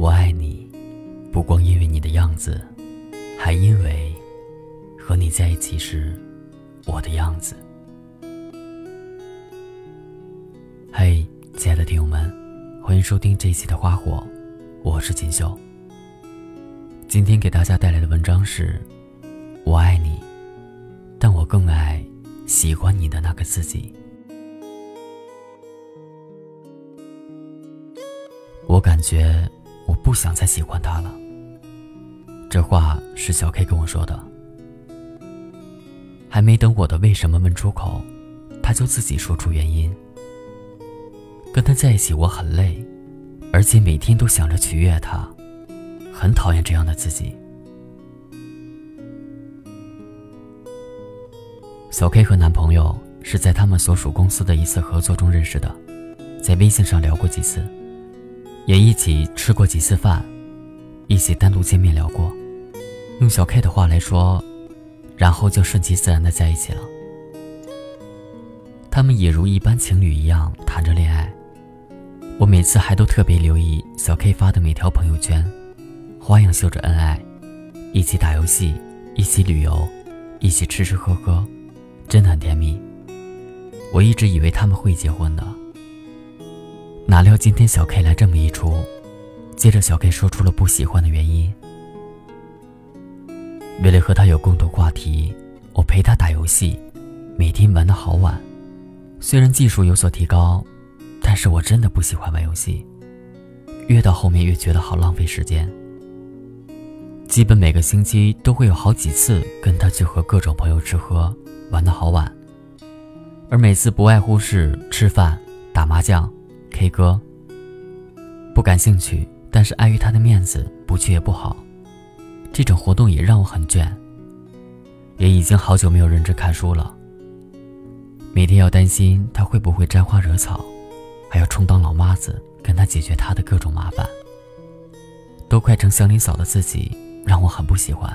我爱你，不光因为你的样子，还因为和你在一起时我的样子。嘿，亲爱的听友们，欢迎收听这一期的花火，我是锦绣。今天给大家带来的文章是：我爱你，但我更爱喜欢你的那个自己。我感觉我不想再喜欢他了。这话是小 K 跟我说的。还没等我的为什么问出口，他就自己说出原因。跟他在一起我很累，而且每天都想着取悦他，很讨厌这样的自己。小 K 和男朋友是在他们所属公司的一次合作中认识的，在微信上聊过几次。也一起吃过几次饭，一起单独见面聊过。用小 K 的话来说，然后就顺其自然的在一起了。他们也如一般情侣一样谈着恋爱。我每次还都特别留意小 K 发的每条朋友圈，花样秀着恩爱，一起打游戏，一起旅游，一起吃吃喝喝，真的很甜蜜。我一直以为他们会结婚的。哪料今天小 K 来这么一出，接着小 K 说出了不喜欢的原因。为了和他有共同话题，我陪他打游戏，每天玩的好晚。虽然技术有所提高，但是我真的不喜欢玩游戏，越到后面越觉得好浪费时间。基本每个星期都会有好几次跟他去和各种朋友吃喝，玩的好晚。而每次不外乎是吃饭、打麻将。K 歌，不感兴趣，但是碍于他的面子，不去也不好。这种活动也让我很倦，也已经好久没有认真看书了。每天要担心他会不会沾花惹草，还要充当老妈子跟他解决他的各种麻烦，都快成祥林嫂的自己，让我很不喜欢。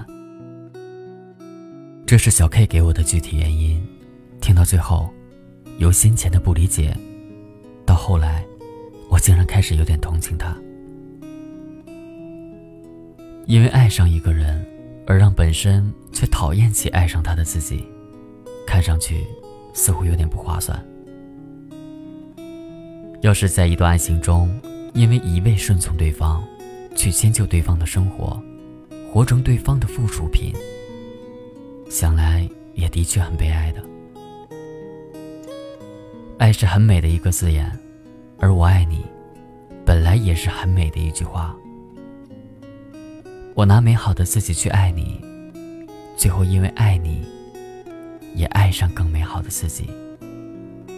这是小 K 给我的具体原因，听到最后，由先前的不理解。到后来，我竟然开始有点同情他，因为爱上一个人，而让本身却讨厌起爱上他的自己，看上去似乎有点不划算。要是在一段爱情中，因为一味顺从对方，去迁就对方的生活，活成对方的附属品，想来也的确很悲哀的。爱是很美的一个字眼，而我爱你，本来也是很美的一句话。我拿美好的自己去爱你，最后因为爱你，也爱上更美好的自己。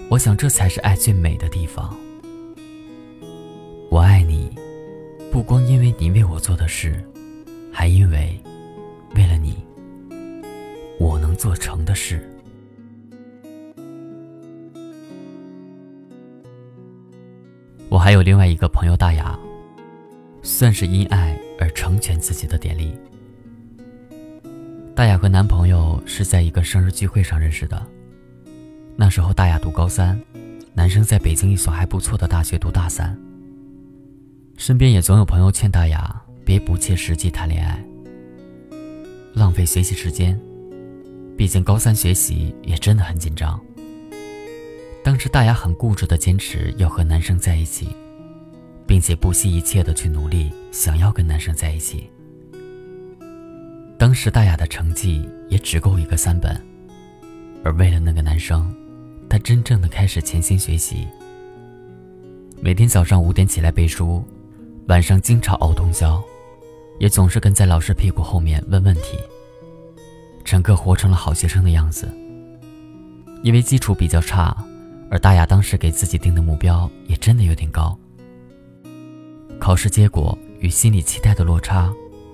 我想这才是爱最美的地方。我爱你，不光因为你为我做的事，还因为为了你，我能做成的事。还有另外一个朋友大雅，算是因爱而成全自己的典例。大雅和男朋友是在一个生日聚会上认识的，那时候大雅读高三，男生在北京一所还不错的大学读大三。身边也总有朋友劝大雅别不切实际谈恋爱，浪费学习时间，毕竟高三学习也真的很紧张。当时大雅很固执的坚持要和男生在一起，并且不惜一切的去努力，想要跟男生在一起。当时大雅的成绩也只够一个三本，而为了那个男生，她真正的开始潜心学习。每天早上五点起来背书，晚上经常熬通宵，也总是跟在老师屁股后面问问题。整个活成了好学生的样子。因为基础比较差。而大雅当时给自己定的目标也真的有点高，考试结果与心理期待的落差，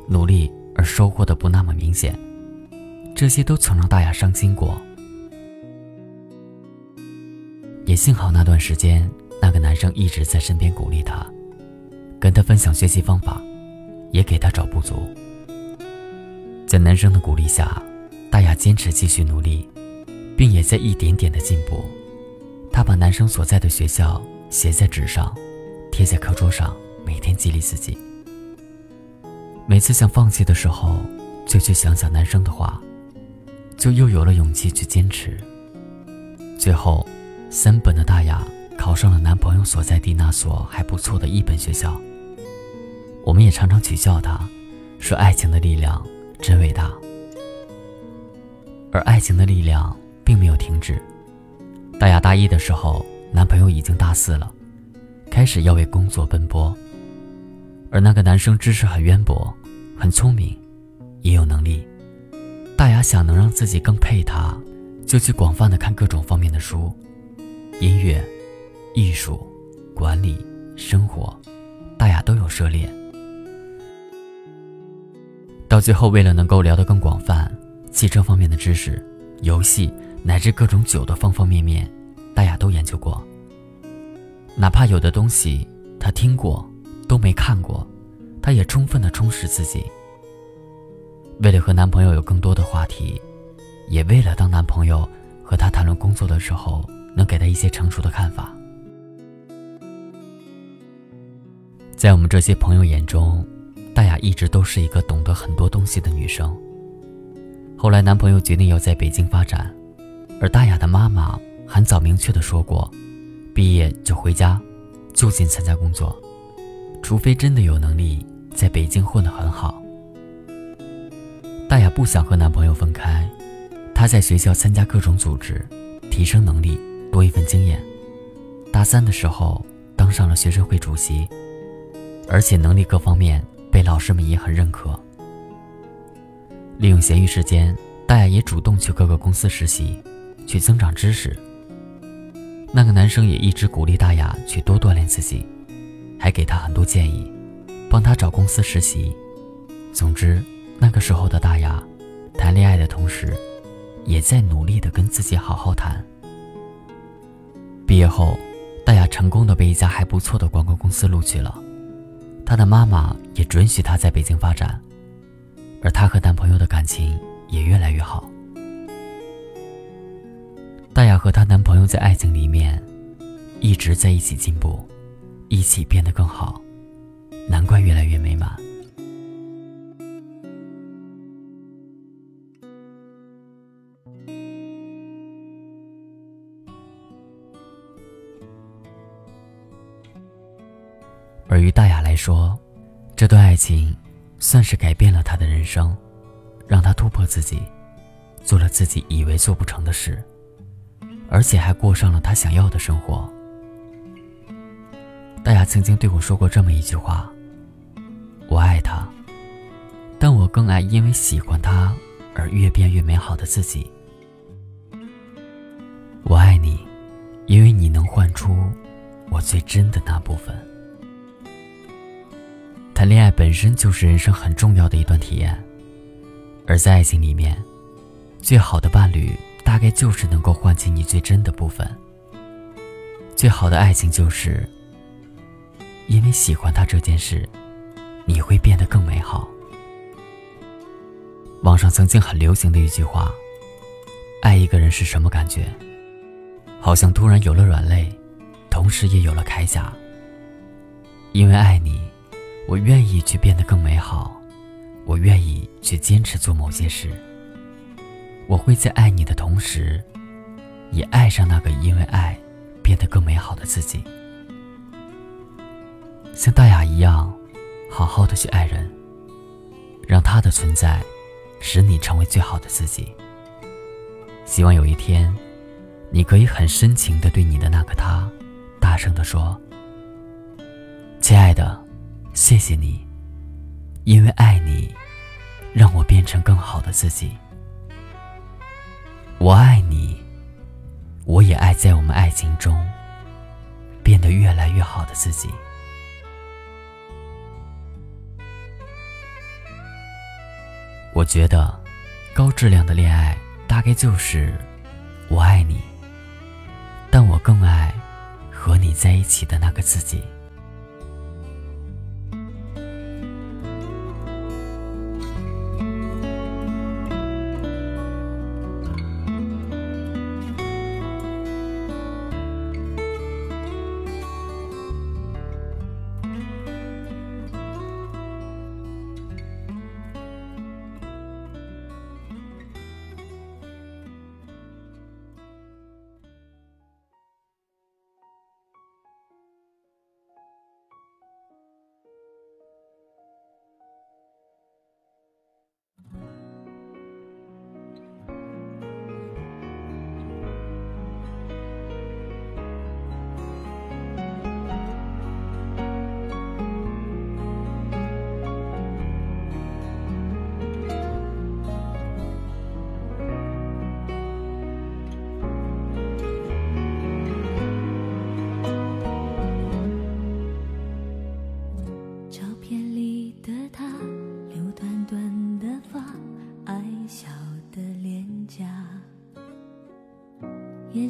努力而收获的不那么明显，这些都曾让大雅伤心过。也幸好那段时间，那个男生一直在身边鼓励她，跟她分享学习方法，也给她找不足。在男生的鼓励下，大雅坚持继续努力，并也在一点点的进步。她把男生所在的学校写在纸上，贴在课桌上，每天激励自己。每次想放弃的时候，就去想想男生的话，就又有了勇气去坚持。最后，三本的大雅考上了男朋友所在地那所还不错的一本学校。我们也常常取笑他，说爱情的力量真伟大。而爱情的力量并没有停止。大雅大一的时候，男朋友已经大四了，开始要为工作奔波。而那个男生知识很渊博，很聪明，也有能力。大雅想能让自己更配他，就去广泛的看各种方面的书，音乐、艺术、管理、生活，大雅都有涉猎。到最后，为了能够聊得更广泛，汽车方面的知识、游戏乃至各种酒的方方面面，大雅都研究过。哪怕有的东西他听过。都没看过，她也充分的充实自己。为了和男朋友有更多的话题，也为了当男朋友和她谈论工作的时候，能给她一些成熟的看法。在我们这些朋友眼中，大雅一直都是一个懂得很多东西的女生。后来男朋友决定要在北京发展，而大雅的妈妈很早明确的说过，毕业就回家，就近参加工作。除非真的有能力在北京混得很好，大雅不想和男朋友分开。她在学校参加各种组织，提升能力，多一份经验。大三的时候当上了学生会主席，而且能力各方面被老师们也很认可。利用闲余时间，大雅也主动去各个公司实习，去增长知识。那个男生也一直鼓励大雅去多锻炼自己。还给他很多建议，帮他找公司实习。总之，那个时候的大雅，谈恋爱的同时，也在努力的跟自己好好谈。毕业后，大雅成功的被一家还不错的广告公司录取了，她的妈妈也准许她在北京发展，而她和男朋友的感情也越来越好。大雅和她男朋友在爱情里面，一直在一起进步。一起变得更好，难怪越来越美满。而于大雅来说，这段爱情算是改变了她的人生，让她突破自己，做了自己以为做不成的事，而且还过上了他想要的生活。大雅曾经对我说过这么一句话：“我爱他，但我更爱因为喜欢他而越变越美好的自己。我爱你，因为你能唤出我最真的那部分。”谈恋爱本身就是人生很重要的一段体验，而在爱情里面，最好的伴侣大概就是能够唤起你最真的部分。最好的爱情就是。因为喜欢他这件事，你会变得更美好。网上曾经很流行的一句话：“爱一个人是什么感觉？好像突然有了软肋，同时也有了铠甲。因为爱你，我愿意去变得更美好，我愿意去坚持做某些事。我会在爱你的同时，也爱上那个因为爱变得更美好的自己。”像大雅一样，好好的去爱人，让他的存在，使你成为最好的自己。希望有一天，你可以很深情的对你的那个他，大声的说：“亲爱的，谢谢你，因为爱你，让我变成更好的自己。我爱你，我也爱在我们爱情中，变得越来越好的自己。”我觉得，高质量的恋爱大概就是我爱你，但我更爱和你在一起的那个自己。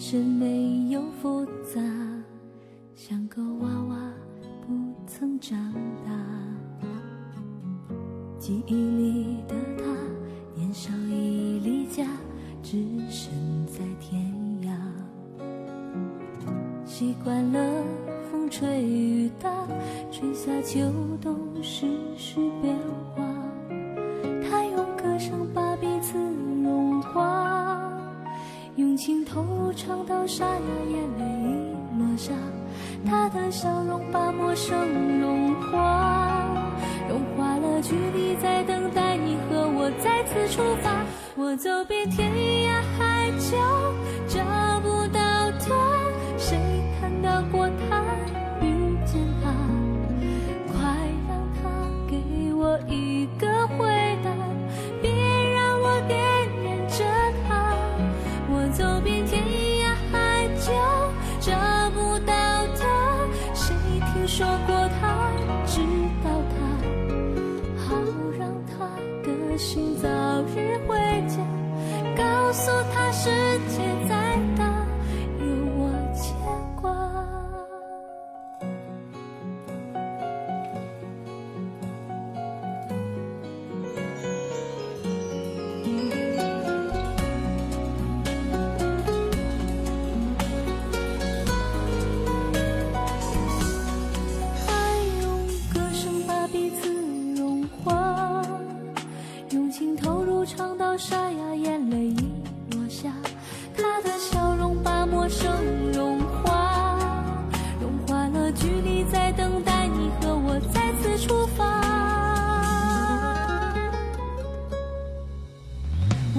是没有复杂，像个娃娃不曾长大。记忆里他的笑容把陌生融化融化了距离在等待你和我再次出发。我走遍天涯海角找不到他谁看到过他遇见他。快让他给我一个回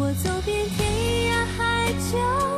我走遍天涯海角。